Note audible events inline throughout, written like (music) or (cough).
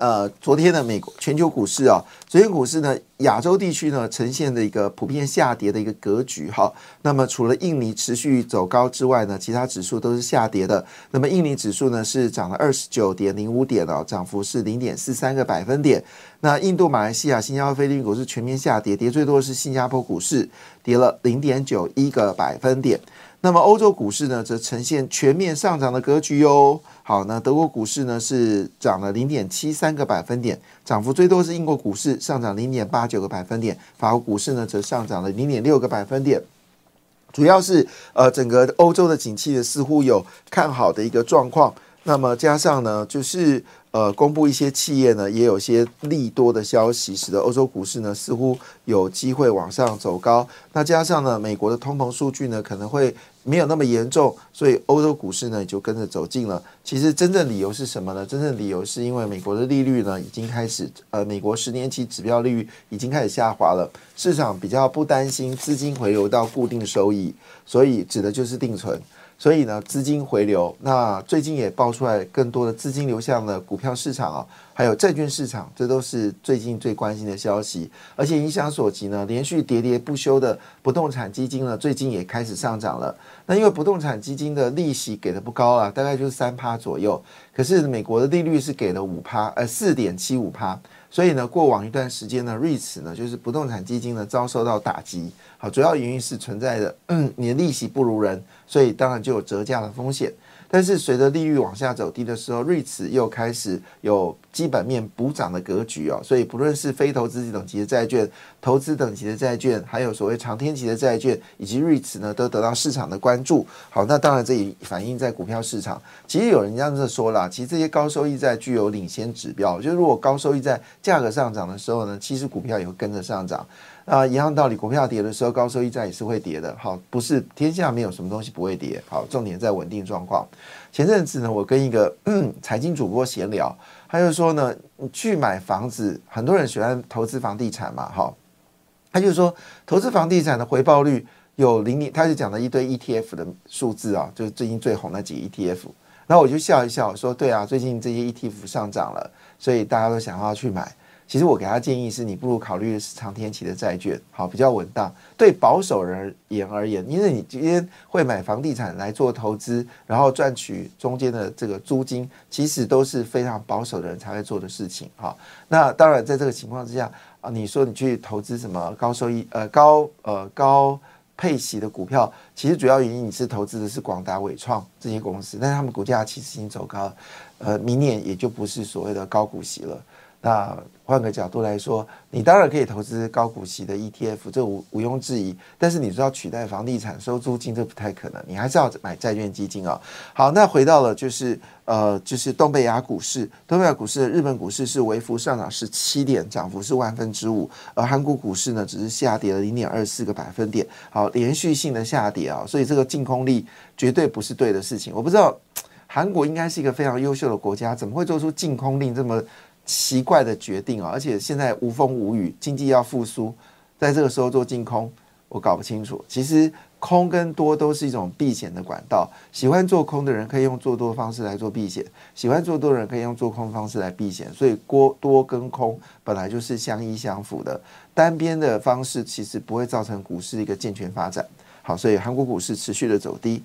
呃，昨天的美国全球股市啊，昨天股市呢，亚洲地区呢呈现的一个普遍下跌的一个格局哈。那么除了印尼持续走高之外呢，其他指数都是下跌的。那么印尼指数呢是涨了二十九点零五点哦，涨幅是零点四三个百分点。那印度、马来西亚、新加坡、菲律宾股市全面下跌，跌最多的是新加坡股市，跌了零点九一个百分点。那么欧洲股市呢，则呈现全面上涨的格局哟。好，那德国股市呢是涨了零点七三个百分点，涨幅最多是英国股市上涨零点八九个百分点，法国股市呢则上涨了零点六个百分点。主要是呃，整个欧洲的景气呢似乎有看好的一个状况。那么加上呢，就是呃，公布一些企业呢也有些利多的消息，使得欧洲股市呢似乎有机会往上走高。那加上呢，美国的通膨数据呢可能会。没有那么严重，所以欧洲股市呢也就跟着走近了。其实真正理由是什么呢？真正理由是因为美国的利率呢已经开始，呃，美国十年期指标利率已经开始下滑了，市场比较不担心资金回流到固定收益，所以指的就是定存。所以呢，资金回流，那最近也爆出来更多的资金流向了股票市场啊，还有债券市场，这都是最近最关心的消息。而且影响所及呢，连续喋喋不休的不动产基金呢，最近也开始上涨了。那因为不动产基金的利息给的不高啊，大概就是三趴左右，可是美国的利率是给了五趴，呃，四点七五趴。所以呢，过往一段时间呢，，REITs 呢，就是不动产基金呢遭受到打击。好，主要原因是存在的，你的利息不如人，所以当然就有折价的风险。但是随着利率往下走低的时候，瑞慈又开始有基本面补涨的格局哦。所以不论是非投资等级的债券、投资等级的债券，还有所谓长天级的债券，以及瑞慈呢，都得到市场的关注。好，那当然这也反映在股票市场。其实有人这样子说了，其实这些高收益债具有领先指标，就是如果高收益债价格上涨的时候呢，其实股票也会跟着上涨。啊，一样道理，股票跌的时候，高收益债也是会跌的。好，不是天下没有什么东西不会跌。好，重点在稳定状况。前阵子呢，我跟一个财经主播闲聊，他就说呢，你去买房子，很多人喜欢投资房地产嘛，哈，他就说投资房地产的回报率有零点，他就讲了一堆 ETF 的数字啊，就是最近最红那几个 ETF。然后我就笑一笑，说对啊，最近这些 ETF 上涨了，所以大家都想要去买。其实我给他建议是，你不如考虑的是长天期的债券，好比较稳当。对保守人而言而言，因为你今天会买房地产来做投资，然后赚取中间的这个租金，其实都是非常保守的人才会做的事情。哈，那当然在这个情况之下啊，你说你去投资什么高收益、呃高呃高配息的股票，其实主要原因你是投资的是广达、伟创这些公司，但是他们股价其实已经走高，呃，明年也就不是所谓的高股息了。那换个角度来说，你当然可以投资高股息的 ETF，这无毋庸置疑。但是你知道取代房地产收租金，这不太可能。你还是要买债券基金啊。好，那回到了就是呃，就是东北亚股市，东北亚股市的日本股市是微幅上涨十七点，涨幅是万分之五。而韩国股市呢，只是下跌了零点二四个百分点。好，连续性的下跌啊，所以这个净空力绝对不是对的事情。我不知道韩国应该是一个非常优秀的国家，怎么会做出净空令这么？奇怪的决定啊！而且现在无风无雨，经济要复苏，在这个时候做净空，我搞不清楚。其实空跟多都是一种避险的管道。喜欢做空的人可以用做多方式来做避险，喜欢做多的人可以用做空方式来避险。所以多多跟空本来就是相依相辅的，单边的方式其实不会造成股市一个健全发展。好，所以韩国股市持续的走低。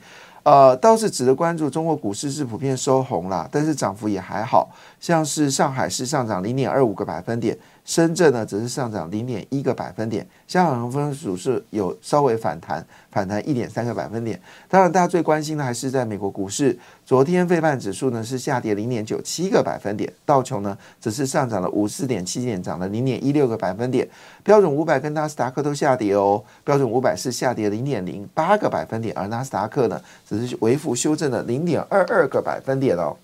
呃，倒是值得关注，中国股市是普遍收红了，但是涨幅也还好，像是上海市上涨零点二五个百分点。深圳呢，则是上涨零点一个百分点，香港恒生指数是有稍微反弹，反弹一点三个百分点。当然，大家最关心的还是在美国股市，昨天费半指数呢是下跌零点九七个百分点，道琼呢则是上涨了五四点七点，涨了零点一六个百分点。标准五百跟纳斯达克都下跌哦，标准五百是下跌零点零八个百分点，而纳斯达克呢只是微幅修正了零点二二个百分点哦。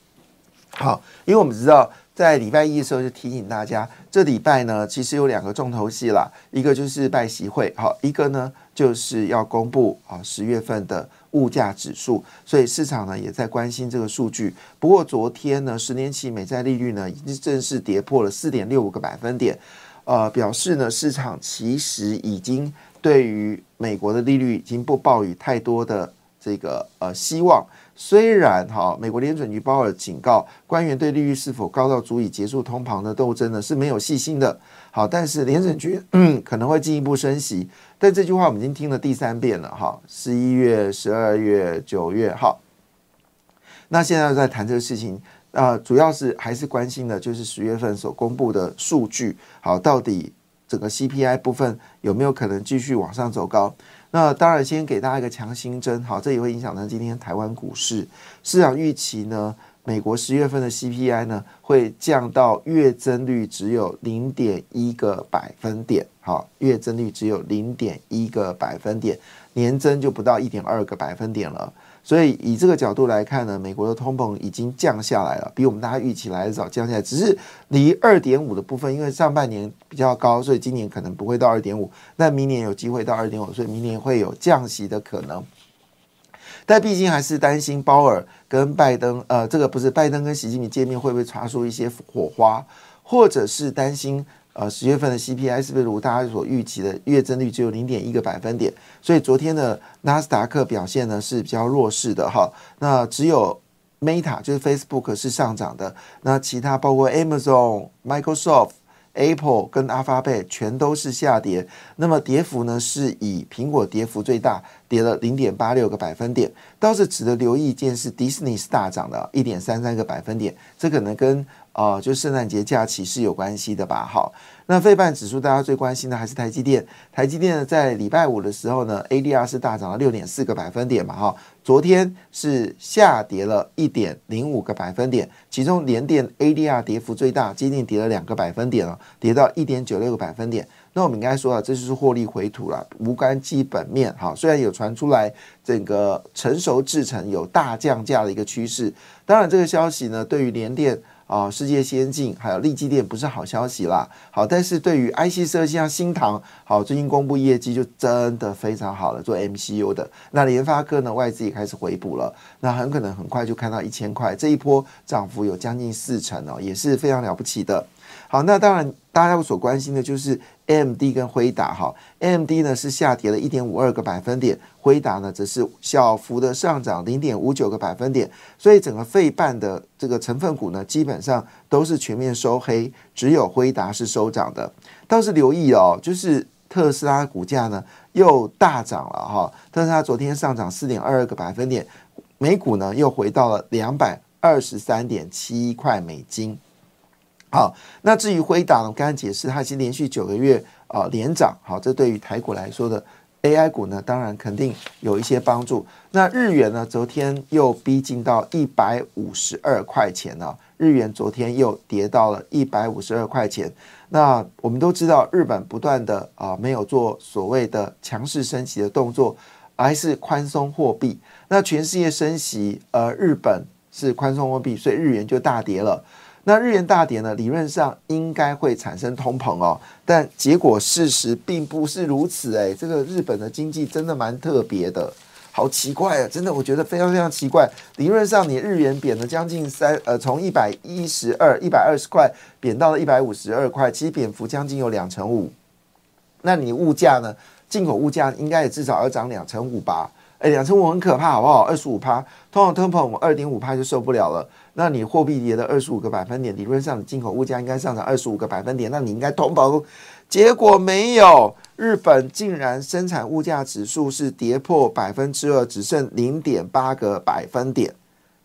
好，因为我们知道在礼拜一的时候就提醒大家，这礼拜呢其实有两个重头戏啦，一个就是拜习会，好，一个呢就是要公布啊十月份的物价指数，所以市场呢也在关心这个数据。不过昨天呢，十年期美债利率呢已经正式跌破了四点六五个百分点，呃，表示呢市场其实已经对于美国的利率已经不抱有太多的这个呃希望。虽然哈，美国联准局鲍尔警告官员对利率是否高到足以结束通膨的斗争呢是没有信心的。好，但是联准局 (clears throat) 可能会进一步升息。但这句话我们已经听了第三遍了哈，十一月、十二月、九月，好。那现在在谈这个事情啊，主要是还是关心的就是十月份所公布的数据，好，到底整个 CPI 部分有没有可能继续往上走高？那当然，先给大家一个强心针，好，这也会影响到今天台湾股市市场预期呢。美国十月份的 CPI 呢，会降到月增率只有零点一个百分点，好，月增率只有零点一个百分点，年增就不到一点二个百分点了。所以以这个角度来看呢，美国的通膨已经降下来了，比我们大家预期来的早降下来，只是离二点五的部分，因为上半年比较高，所以今年可能不会到二点五，那明年有机会到二点五，所以明年会有降息的可能。但毕竟还是担心鲍尔跟拜登，呃，这个不是拜登跟习近平见面会不会擦出一些火花，或者是担心。呃，十月份的 CPI 是不是如大家所预期的月增率只有零点一个百分点？所以昨天的纳斯达克表现呢是比较弱势的哈。那只有 Meta 就是 Facebook 是上涨的，那其他包括 Amazon、Microsoft、Apple 跟 Alphabet 全都是下跌。那么跌幅呢是以苹果跌幅最大，跌了零点八六个百分点。倒是值得留意一件事，迪士尼是大涨的，一点三三个百分点。这可能跟哦，就圣诞节假期是有关系的吧？好，那费半指数大家最关心的还是台积电。台积电呢，在礼拜五的时候呢，ADR 是大涨了六点四个百分点嘛，哈。昨天是下跌了一点零五个百分点，其中联电 ADR 跌幅最大，接近跌了两个百分点了，跌到一点九六个百分点。那我们应该说啊，这就是获利回吐了，无关基本面。哈，虽然有传出来整个成熟制程有大降价的一个趋势，当然这个消息呢，对于联电。啊，世界先进还有利基电不是好消息啦。好，但是对于 IC 设计像新唐，好，最近公布业绩就真的非常好了，做 MCU 的。那联发科呢，外资也开始回补了，那很可能很快就看到一千块，这一波涨幅有将近四成哦，也是非常了不起的。好，那当然大家所关心的就是 AMD 跟辉达哈，AMD 呢是下跌了一点五二个百分点，辉达呢则是小幅的上涨零点五九个百分点，所以整个费半的这个成分股呢基本上都是全面收黑，只有辉达是收涨的。倒是留意哦，就是特斯拉股价呢又大涨了哈，特斯拉昨天上涨四点二二个百分点，每股呢又回到了两百二十三点七块美金。好，那至于辉达，我刚才解释，它已经连续九个月啊连涨。好，这对于台股来说的 AI 股呢，当然肯定有一些帮助。那日元呢，昨天又逼近到一百五十二块钱了。日元昨天又跌到了一百五十二块钱。那我们都知道，日本不断的啊没有做所谓的强势升息的动作，还是宽松货币。那全世界升息，呃，日本是宽松货币，所以日元就大跌了。那日元大跌呢？理论上应该会产生通膨哦，但结果事实并不是如此哎。这个日本的经济真的蛮特别的，好奇怪啊！真的，我觉得非常非常奇怪。理论上你日元贬了将近三呃，从一百一十二、一百二十块贬到了一百五十二块，其实贬幅将近有两成五。那你物价呢？进口物价应该也至少要涨两成五吧？哎，两成五很可怕，好不好？二十五趴，通常通膨二点五趴就受不了了。那你货币跌了二十五个百分点，理论上进口物价应该上涨二十五个百分点，那你应该通膨，结果没有，日本竟然生产物价指数是跌破百分之二，只剩零点八个百分点，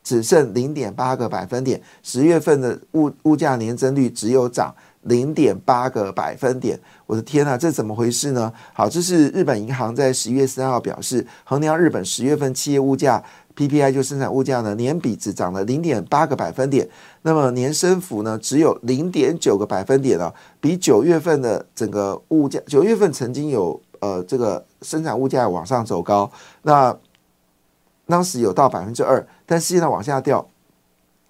只剩零点八个百分点，十月份的物物价年增率只有涨零点八个百分点，我的天呐，这怎么回事呢？好，这是日本银行在十一月三号表示，衡量日本十月份企业物价。PPI 就生产物价呢，年比只涨了零点八个百分点，那么年升幅呢只有零点九个百分点啊，比九月份的整个物价，九月份曾经有呃这个生产物价往上走高，那当时有到百分之二，但现在往下掉，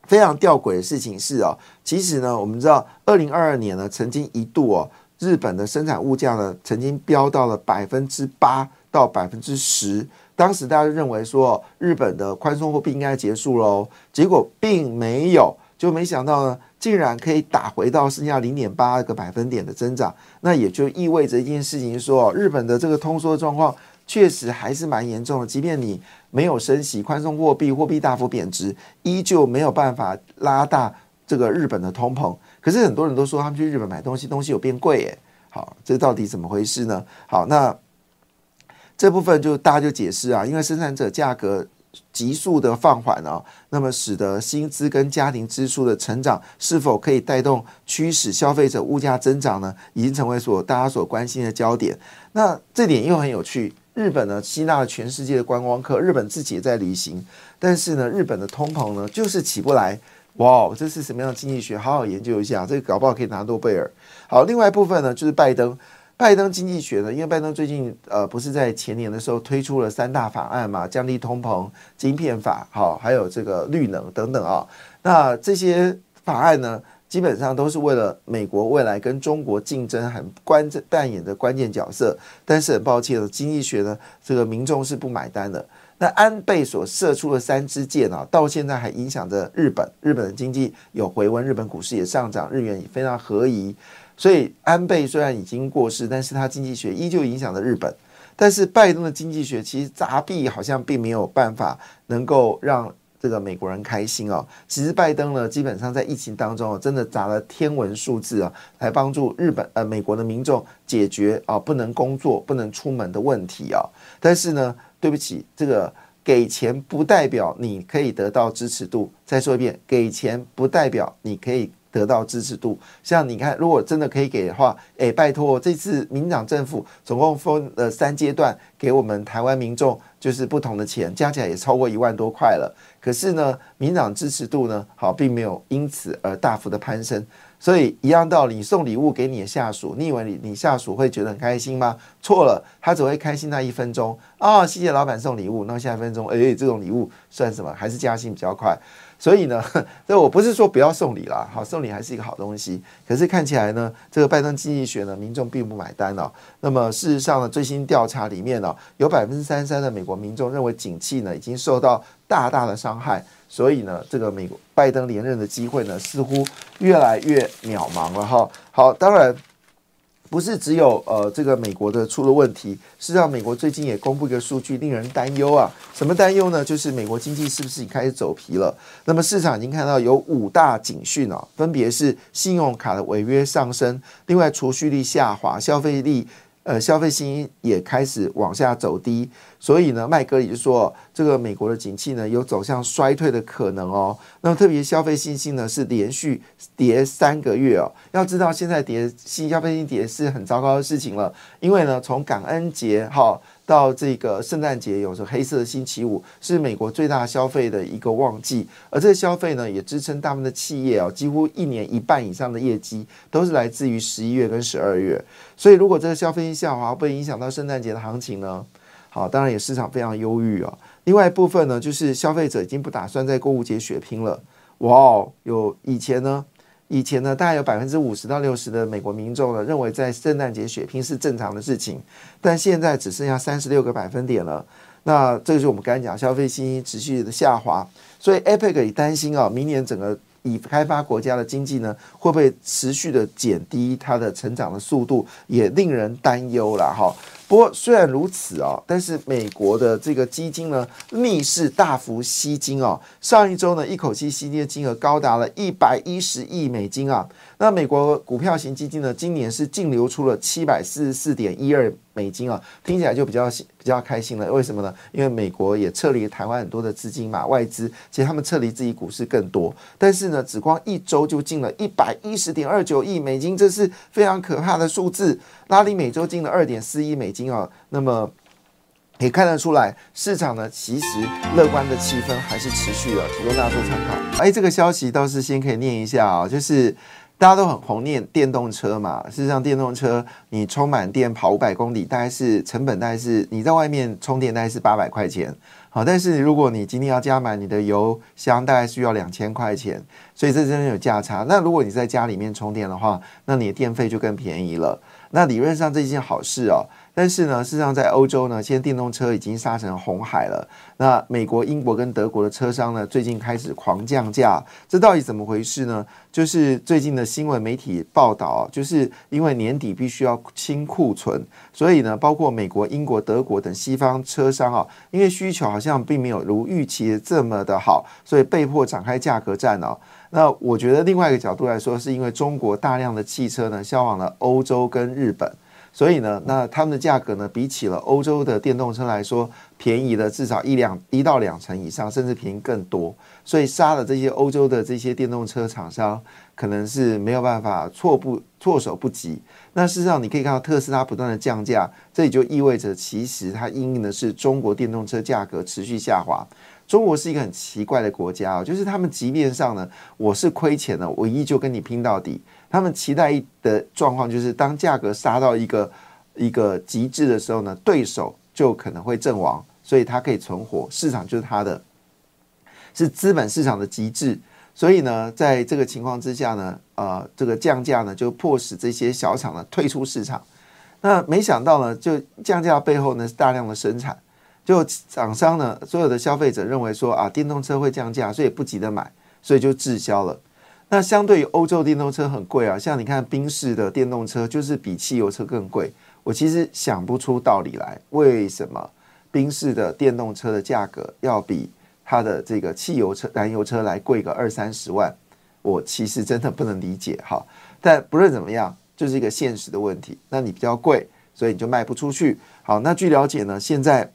非常吊诡的事情是哦，其实呢，我们知道二零二二年呢，曾经一度哦，日本的生产物价呢，曾经飙到了百分之八到百分之十。当时大家就认为说，日本的宽松货币应该结束喽，结果并没有，就没想到呢，竟然可以打回到剩下零点八个百分点的增长。那也就意味着一件事情，说日本的这个通缩状况确实还是蛮严重的，即便你。没有升息，宽松货币，货币大幅贬值，依旧没有办法拉大这个日本的通膨。可是很多人都说他们去日本买东西，东西有变贵，诶，好，这到底怎么回事呢？好，那这部分就大家就解释啊，因为生产者价格急速的放缓啊，那么使得薪资跟家庭支出的成长是否可以带动驱使消费者物价增长呢？已经成为所大家所关心的焦点。那这点又很有趣。日本呢吸纳了全世界的观光客，日本自己也在旅行，但是呢，日本的通膨呢就是起不来。哇，这是什么样的经济学？好好研究一下，这个搞不好可以拿诺贝尔。好，另外一部分呢就是拜登，拜登经济学呢，因为拜登最近呃不是在前年的时候推出了三大法案嘛，降低通膨、晶片法，好，还有这个绿能等等啊。那这些法案呢？基本上都是为了美国未来跟中国竞争很关扮演的关键角色，但是很抱歉的，经济学呢，这个民众是不买单的。那安倍所射出的三支箭啊，到现在还影响着日本，日本的经济有回温，日本股市也上涨，日元也非常合宜。所以安倍虽然已经过世，但是他经济学依旧影响着日本。但是拜登的经济学其实砸币好像并没有办法能够让。这个美国人开心哦，其实拜登呢，基本上在疫情当中哦，真的砸了天文数字啊，来帮助日本呃美国的民众解决啊不能工作、不能出门的问题啊。但是呢，对不起，这个给钱不代表你可以得到支持度。再说一遍，给钱不代表你可以。得到支持度，像你看，如果真的可以给的话，哎，拜托，这次民党政府总共分了三阶段给我们台湾民众，就是不同的钱，加起来也超过一万多块了。可是呢，民党支持度呢，好，并没有因此而大幅的攀升。所以一样道理，送礼物给你的下属，你以为你你下属会觉得很开心吗？错了，他只会开心那一分钟啊，谢谢老板送礼物。那下一分钟，哎，这种礼物算什么？还是加薪比较快。所以呢，(laughs) 这我不是说不要送礼啦，好送礼还是一个好东西。可是看起来呢，这个拜登经济学呢，民众并不买单哦。那么事实上呢，最新调查里面呢，有百分之三十三的美国民众认为景气呢已经受到大大的伤害，所以呢，这个美国拜登连任的机会呢，似乎越来越渺茫了哈。好，当然。不是只有呃这个美国的出了问题，事实上美国最近也公布一个数据，令人担忧啊。什么担忧呢？就是美国经济是不是已经开始走皮了？那么市场已经看到有五大警讯啊，分别是信用卡的违约上升，另外储蓄率下滑，消费力。呃，消费信心也开始往下走低，所以呢，麦格也就说，这个美国的景气呢有走向衰退的可能哦。那么，特别消费信心呢是连续跌三个月哦。要知道，现在跌新消费信心跌是很糟糕的事情了，因为呢，从感恩节哈。到这个圣诞节，有时候黑色星期五是美国最大消费的一个旺季，而这个消费呢，也支撑大部分的企业啊，几乎一年一半以上的业绩都是来自于十一月跟十二月。所以，如果这个消费下滑，会影响到圣诞节的行情呢？好，当然也市场非常忧郁啊。另外一部分呢，就是消费者已经不打算在购物节血拼了。哇哦，有以前呢。以前呢，大概有百分之五十到六十的美国民众呢认为在圣诞节血拼是正常的事情，但现在只剩下三十六个百分点了。那这就是我们刚才讲消费信心持续的下滑，所以 APEC 也担心啊，明年整个已开发国家的经济呢会不会持续的减低它的成长的速度，也令人担忧了哈。不过虽然如此啊，但是美国的这个基金呢逆势大幅吸金哦，上一周呢一口气吸金的金额高达了一百一十亿美金啊。那美国股票型基金呢，今年是净流出了七百四十四点一二美金啊，听起来就比较比较开心了。为什么呢？因为美国也撤离台湾很多的资金嘛，外资其实他们撤离自己股市更多，但是呢，只光一周就进了一百一十点二九亿美金，这是非常可怕的数字。拉里每周进了二点四亿美金啊，那么也看得出来，市场呢其实乐观的气氛还是持续的，提供大家做参考。哎，这个消息倒是先可以念一下啊，就是。大家都很红念电动车嘛，事实上电动车你充满电跑五百公里，大概是成本大概是你在外面充电大概是八百块钱。好，但是如果你今天要加满你的油箱，大概需要两千块钱，所以这真的有价差。那如果你在家里面充电的话，那你的电费就更便宜了。那理论上这是一件好事哦。但是呢，事实上在欧洲呢，现在电动车已经杀成红海了。那美国、英国跟德国的车商呢，最近开始狂降价，这到底怎么回事呢？就是最近的新闻媒体报道，就是因为年底必须要清库存，所以呢，包括美国、英国、德国等西方车商啊，因为需求好像并没有如预期这么的好，所以被迫展开价格战哦。那我觉得另外一个角度来说，是因为中国大量的汽车呢销往了欧洲跟日本。所以呢，那他们的价格呢，比起了欧洲的电动车来说，便宜了至少一两一到两成以上，甚至便宜更多。所以杀了这些欧洲的这些电动车厂商，可能是没有办法措不措手不及。那事实上，你可以看到特斯拉不断的降价，这也就意味着其实它因应的是中国电动车价格持续下滑。中国是一个很奇怪的国家哦，就是他们即便上呢，我是亏钱的，我依旧跟你拼到底。他们期待的状况就是，当价格杀到一个一个极致的时候呢，对手就可能会阵亡，所以它可以存活，市场就是它的，是资本市场的极致。所以呢，在这个情况之下呢，呃，这个降价呢，就迫使这些小厂呢退出市场。那没想到呢，就降价背后呢是大量的生产，就厂商呢，所有的消费者认为说啊，电动车会降价，所以不急着买，所以就滞销了。那相对于欧洲电动车很贵啊，像你看宾士的电动车就是比汽油车更贵。我其实想不出道理来，为什么宾士的电动车的价格要比它的这个汽油车、燃油车来贵个二三十万？我其实真的不能理解哈。但不论怎么样，就是一个现实的问题。那你比较贵，所以你就卖不出去。好，那据了解呢，现在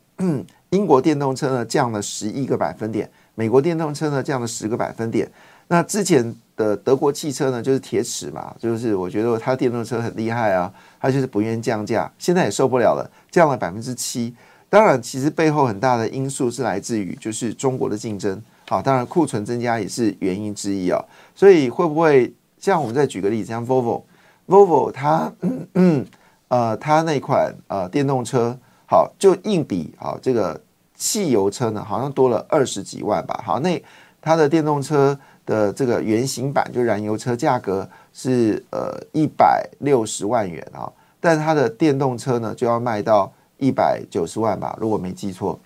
英国电动车呢降了十一个百分点，美国电动车呢降了十个百分点。那之前。的德国汽车呢，就是铁齿嘛，就是我觉得它电动车很厉害啊，它就是不愿意降价，现在也受不了了，降了百分之七。当然，其实背后很大的因素是来自于就是中国的竞争，好，当然库存增加也是原因之一啊。所以会不会像我们再举个例子，像 Volvo，Volvo 它嗯嗯呃它那款呃电动车好就硬比好这个汽油车呢，好像多了二十几万吧。好，那它的电动车。的这个原型版就燃油车价格是呃一百六十万元啊，但它的电动车呢就要卖到一百九十万吧，如果没记错。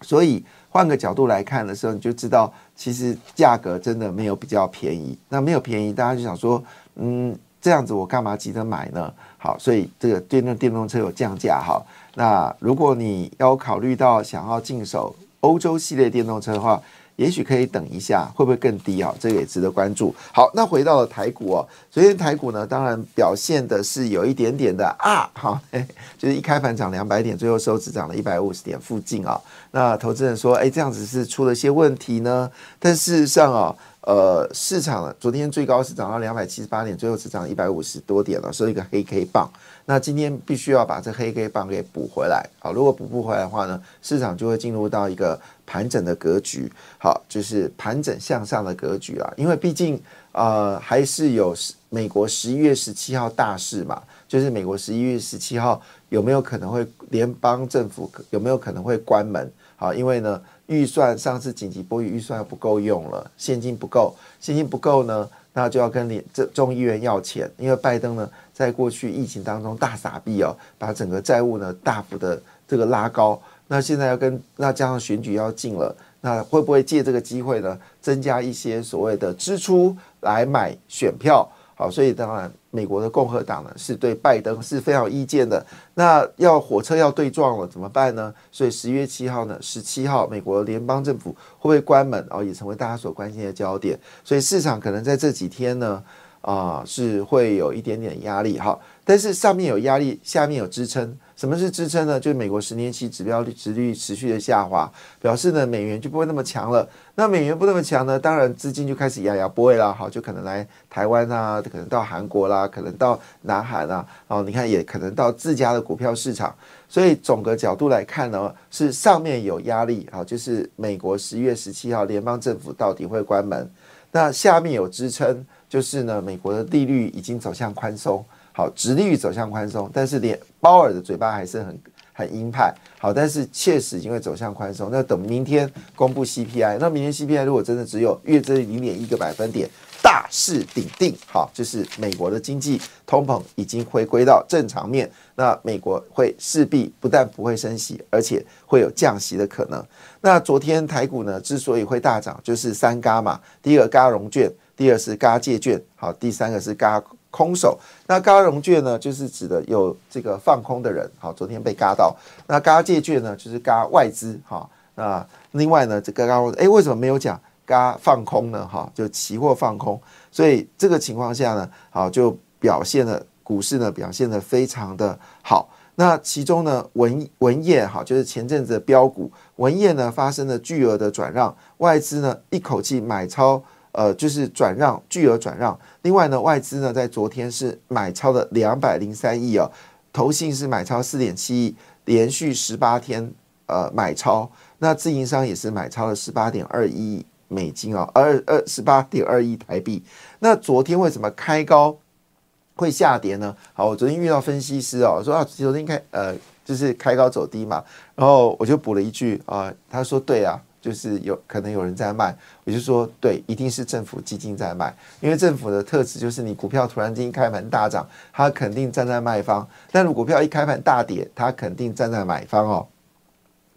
所以换个角度来看的时候，你就知道其实价格真的没有比较便宜。那没有便宜，大家就想说，嗯，这样子我干嘛急着买呢？好，所以这个电动电动车有降价哈。那如果你要考虑到想要进手欧洲系列电动车的话，也许可以等一下，会不会更低啊？这个也值得关注。好，那回到了台股哦，昨天台股呢，当然表现的是有一点点的啊，哈，就是一开盘涨两百点，最后收只涨了一百五十点附近啊。那投资人说，哎，这样子是出了些问题呢？但事实上啊。呃，市场昨天最高是涨到两百七十八点，最后只涨一百五十多点了，收一个黑 K 棒。那今天必须要把这黑 K 棒给补回来。好，如果补不回来的话呢，市场就会进入到一个盘整的格局。好，就是盘整向上的格局啊。因为毕竟呃，还是有美国十一月十七号大事嘛，就是美国十一月十七号有没有可能会联邦政府有没有可能会关门？好，因为呢。预算上次紧急拨预预算不够用了，现金不够，现金不够呢，那就要跟联这众议员要钱，因为拜登呢在过去疫情当中大傻币哦，把整个债务呢大幅的这个拉高，那现在要跟那加上选举要进了，那会不会借这个机会呢增加一些所谓的支出来买选票？好，所以当然，美国的共和党呢是对拜登是非常有意见的。那要火车要对撞了怎么办呢？所以十月七号呢，十七号美国联邦政府会不会关门？哦，也成为大家所关心的焦点。所以市场可能在这几天呢，啊，是会有一点点压力。哈，但是上面有压力，下面有支撑。什么是支撑呢？就是美国十年期指标率值率持续的下滑，表示呢美元就不会那么强了。那美元不那么强呢，当然资金就开始压压不会啦，好，就可能来台湾啊，可能到韩国啦，可能到南韩啊，哦，你看也可能到自家的股票市场。所以总个角度来看呢，是上面有压力，好，就是美国十一月十七号联邦政府到底会关门。那下面有支撑，就是呢美国的利率已经走向宽松。好，直利率走向宽松，但是连鲍尔的嘴巴还是很很鹰派。好，但是确实因为走向宽松，那等明天公布 CPI，那明天 CPI 如果真的只有月增零点一个百分点，大势鼎定，好，就是美国的经济通膨已经回归到正常面，那美国会势必不但不会升息，而且会有降息的可能。那昨天台股呢之所以会大涨，就是三嘎嘛，第一个嘎融券，第二是嘎借券，好，第三个是嘎。空手，那嘎融券呢，就是指的有这个放空的人，好，昨天被嘎到。那嘎借券呢，就是嘎外资，哈。那另外呢，这个嘎，哎，为什么没有讲嘎放空呢？哈，就期货放空。所以这个情况下呢，好，就表现了股市呢表现的非常的好。那其中呢，文文业哈，就是前阵子的标股，文业呢发生了巨额的转让，外资呢一口气买超。呃，就是转让巨额转让，另外呢，外资呢在昨天是买超的两百零三亿哦，投信是买超四点七亿，连续十八天呃买超，那自营商也是买超了十八点二亿美金哦，二二十八点二亿台币。那昨天为什么开高会下跌呢？好，我昨天遇到分析师哦，说啊，昨天开呃就是开高走低嘛，然后我就补了一句啊，他说对啊。就是有可能有人在卖，我就说对，一定是政府基金在卖，因为政府的特质就是你股票突然间开盘大涨，它肯定站在卖方；但如股票一开盘大跌，它肯定站在买方哦。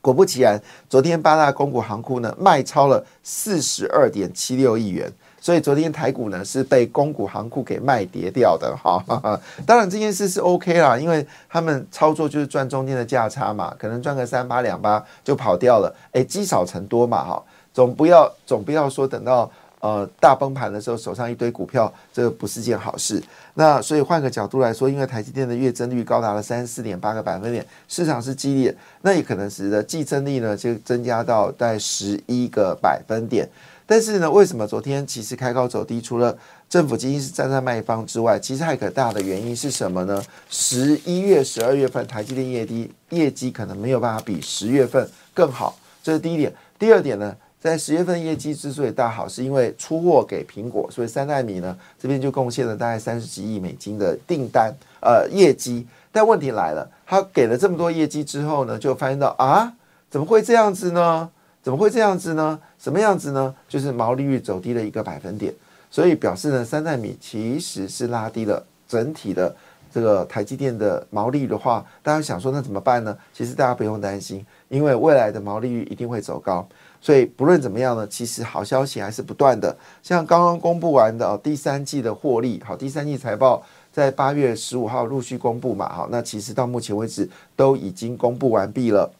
果不其然，昨天八大公股行库呢卖超了四十二点七六亿元。所以昨天台股呢是被公股行库给卖跌掉的哈，(laughs) 当然这件事是 OK 啦，因为他们操作就是赚中间的价差嘛，可能赚个三八两八就跑掉了，哎，积少成多嘛哈，总不要总不要说等到呃大崩盘的时候手上一堆股票，这不是件好事。那所以换个角度来说，因为台积电的月增率高达了三十四点八个百分点，市场是激烈，那也可能使得季增率呢就增加到在十一个百分点。但是呢，为什么昨天其实开高走低？除了政府基金是站在卖方之外，其实还有个大的原因是什么呢？十一月、十二月份台积电业绩业绩可能没有办法比十月份更好，这是第一点。第二点呢，在十月份业绩之所以大好，是因为出货给苹果，所以三纳米呢这边就贡献了大概三十几亿美金的订单，呃，业绩。但问题来了，他给了这么多业绩之后呢，就发现到啊，怎么会这样子呢？怎么会这样子呢？什么样子呢？就是毛利率走低了一个百分点，所以表示呢，三纳米其实是拉低了整体的这个台积电的毛利率的话，大家想说那怎么办呢？其实大家不用担心，因为未来的毛利率一定会走高。所以不论怎么样呢，其实好消息还是不断的。像刚刚公布完的哦第三季的获利，好，第三季财报在八月十五号陆续公布嘛，好，那其实到目前为止都已经公布完毕了。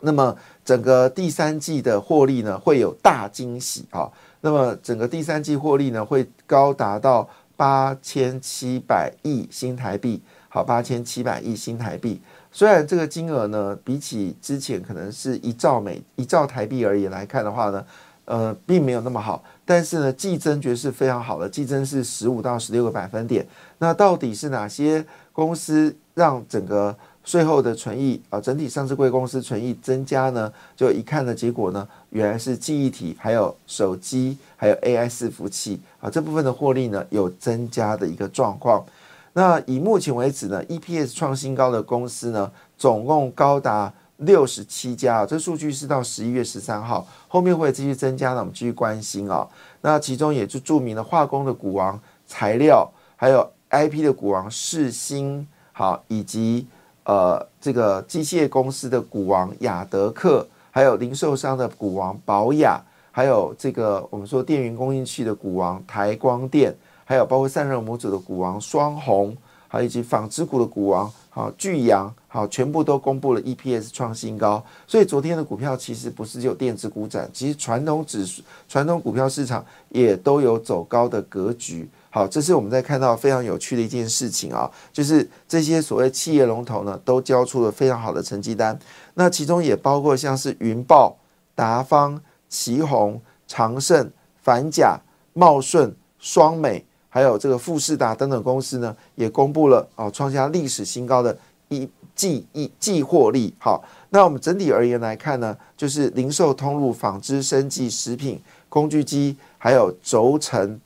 那么整个第三季的获利呢，会有大惊喜啊！那么整个第三季获利呢，会高达到八千七百亿新台币。好，八千七百亿新台币。虽然这个金额呢，比起之前可能是一兆美一兆台币而言来看的话呢，呃，并没有那么好。但是呢，季增绝是非常好的，季增是十五到十六个百分点。那到底是哪些公司让整个？税后的存益啊，整体上市贵公司存益增加呢，就一看的结果呢，原来是记忆体、还有手机、还有 AI 伺服器啊这部分的获利呢有增加的一个状况。那以目前为止呢，EPS 创新高的公司呢，总共高达六十七家啊，这数据是到十一月十三号，后面会继续增加呢，我们继续关心啊。那其中也就著名的化工的股王材料，还有 IP 的股王世新，好以及。呃，这个机械公司的股王雅德克，还有零售商的股王宝雅，还有这个我们说电源供应器的股王台光电，还有包括散热模组的股王双红，还有以及纺织股的股王好巨阳，好全部都公布了 EPS 创新高。所以昨天的股票其实不是只有电子股涨，其实传统指数、传统股票市场也都有走高的格局。好，这是我们在看到非常有趣的一件事情啊，就是这些所谓企业龙头呢，都交出了非常好的成绩单。那其中也包括像是云豹、达方、旗宏、长盛、反甲、茂顺、双美，还有这个富士达等等公司呢，也公布了啊，创下历史新高的一季一季获利。好，那我们整体而言来看呢，就是零售通路、纺织、生技、食品、工具机，还有轴承。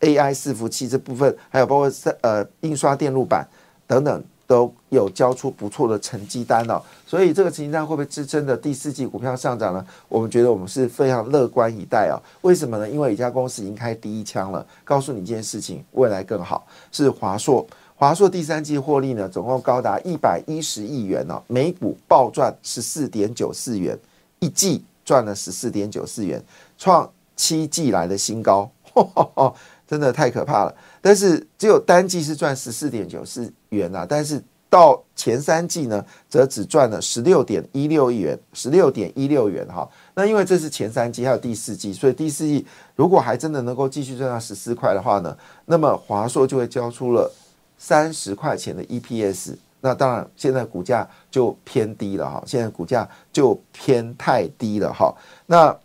AI 伺服器这部分，还有包括呃印刷电路板等等都有交出不错的成绩单了，所以这个成绩单会不会支撑的第四季股票上涨呢？我们觉得我们是非常乐观以待啊。为什么呢？因为一家公司已经开第一枪了，告诉你一件事情，未来更好。是华硕，华硕第三季获利呢，总共高达一百一十亿元哦，每股暴赚十四点九四元，一季赚了十四点九四元，创七季来的新高，(laughs) 真的太可怕了。但是只有单季是赚十四点九四元啊，但是到前三季呢，则只赚了十六点一六亿元，十六点一六元哈。那因为这是前三季，还有第四季，所以第四季如果还真的能够继续赚到十四块的话呢，那么华硕就会交出了三十块钱的 EPS。那当然，现在股价就偏低了哈，现在股价就偏太低了哈。那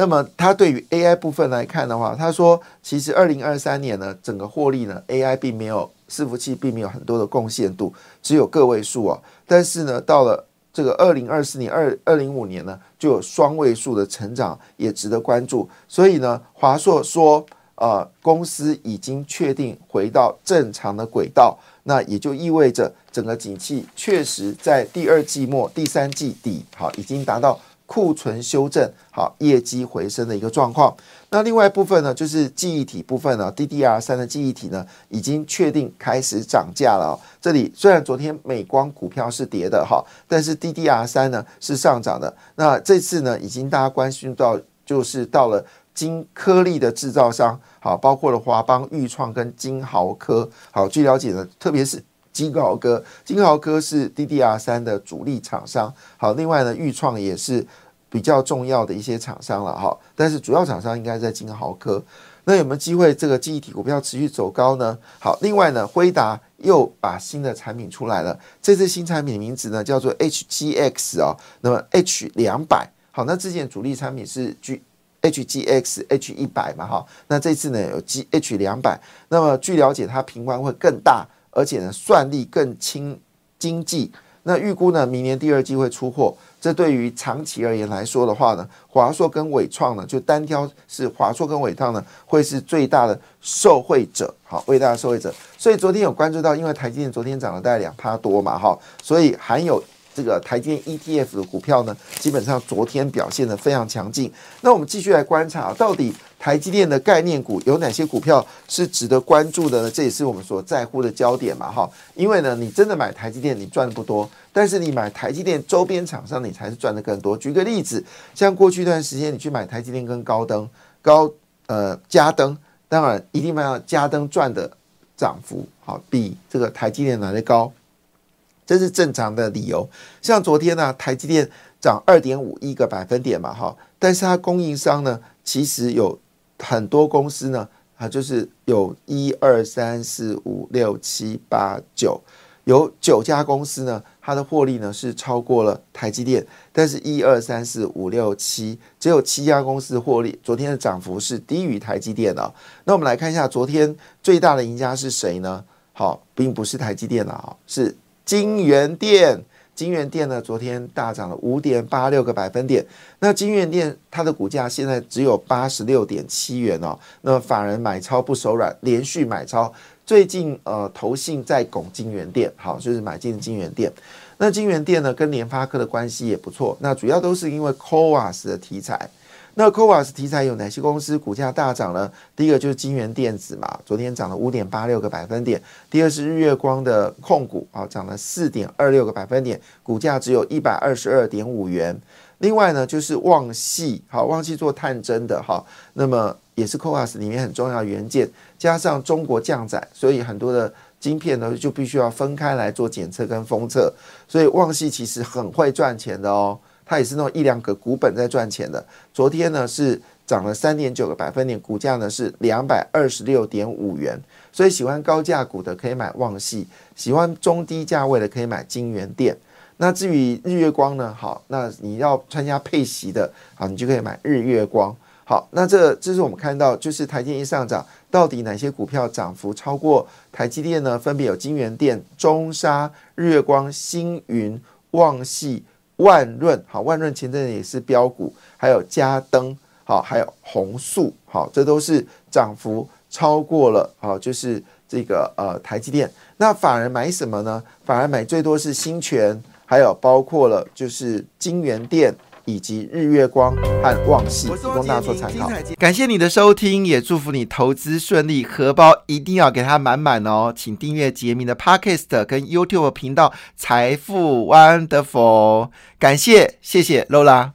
那么，他对于 AI 部分来看的话，他说，其实二零二三年呢，整个获利呢，AI 并没有伺服器并没有很多的贡献度，只有个位数啊。但是呢，到了这个二零二四年、二二零五年呢，就有双位数的成长，也值得关注。所以呢，华硕说，呃，公司已经确定回到正常的轨道，那也就意味着整个景气确实在第二季末、第三季底，好，已经达到。库存修正好，业绩回升的一个状况。那另外一部分呢，就是记忆体部分呢，DDR 三的记忆体呢，已经确定开始涨价了。这里虽然昨天美光股票是跌的哈，但是 DDR 三呢是上涨的。那这次呢，已经大家关心到，就是到了金颗粒的制造商，好，包括了华邦、裕创跟金豪科。好，据了解呢，特别是。金豪科，金豪科是 DDR 三的主力厂商。好，另外呢，裕创也是比较重要的一些厂商了哈。但是主要厂商应该在金豪科。那有没有机会这个记忆体股票持续走高呢？好，另外呢，辉达又把新的产品出来了。这次新产品的名字呢叫做 HGX 啊。那么 H 两百，好，那之前主力产品是 G HGX H 一百嘛哈。那这次呢有 G H 两百。那么据了解，它频宽会更大。而且呢，算力更轻经济。那预估呢，明年第二季会出货。这对于长期而言来说的话呢，华硕跟伟创呢，就单挑是华硕跟伟创呢，会是最大的受惠者。好，最大的受惠者。所以昨天有关注到，因为台积电昨天涨了大概两趴多嘛，哈，所以含有。这个台积电 ETF 的股票呢，基本上昨天表现的非常强劲。那我们继续来观察，到底台积电的概念股有哪些股票是值得关注的呢？这也是我们所在乎的焦点嘛，哈。因为呢，你真的买台积电，你赚的不多；但是你买台积电周边厂商，你才是赚的更多。举个例子，像过去一段时间，你去买台积电跟高登、高呃嘉登，当然一定要嘉登赚的涨幅好比这个台积电来的高。这是正常的理由，像昨天呢，台积电涨二点五一个百分点嘛，哈，但是它供应商呢，其实有很多公司呢，啊，就是有一二三四五六七八九，有九家公司呢，它的获利呢是超过了台积电，但是一二三四五六七，只有七家公司获利，昨天的涨幅是低于台积电的。那我们来看一下，昨天最大的赢家是谁呢？好，并不是台积电了啊，是。金源电，金源店呢，昨天大涨了五点八六个百分点。那金源店它的股价现在只有八十六点七元哦。那法人买超不手软，连续买超。最近呃，投信在拱金源店，好，就是买进金源店。那金源店呢，跟联发科的关系也不错。那主要都是因为 Coas 的题材。那 c o v a s 题材有哪些公司股价大涨呢？第一个就是金源电子嘛，昨天涨了五点八六个百分点。第二是日月光的控股啊，涨了四点二六个百分点，股价只有一百二十二点五元。另外呢，就是旺系，好，旺系做探针的哈，那么也是 c o v a s 里面很重要的元件，加上中国降载，所以很多的晶片呢就必须要分开来做检测跟封测，所以旺系其实很会赚钱的哦。它也是那种一两个股本在赚钱的。昨天呢是涨了三点九个百分点，股价呢是两百二十六点五元。所以喜欢高价股的可以买旺系，喜欢中低价位的可以买金源店。那至于日月光呢？好，那你要参加配息的，好，你就可以买日月光。好，那这这是我们看到，就是台积电上涨，到底哪些股票涨幅超过台积电呢？分别有金源店、中沙、日月光、星云、旺系。万润好，万润前阵也是标股，还有嘉登好，还有宏塑好，这都是涨幅超过了好，就是这个呃台积电。那法人买什么呢？法人买最多是新泉，还有包括了就是金源电。以及日月光和旺系，提供大家做参考。感谢你的收听，也祝福你投资顺利，荷包一定要给它满满哦！请订阅杰明的 Podcast 跟 YouTube 频道《财富 Wonderful》。感谢，谢谢 Lola。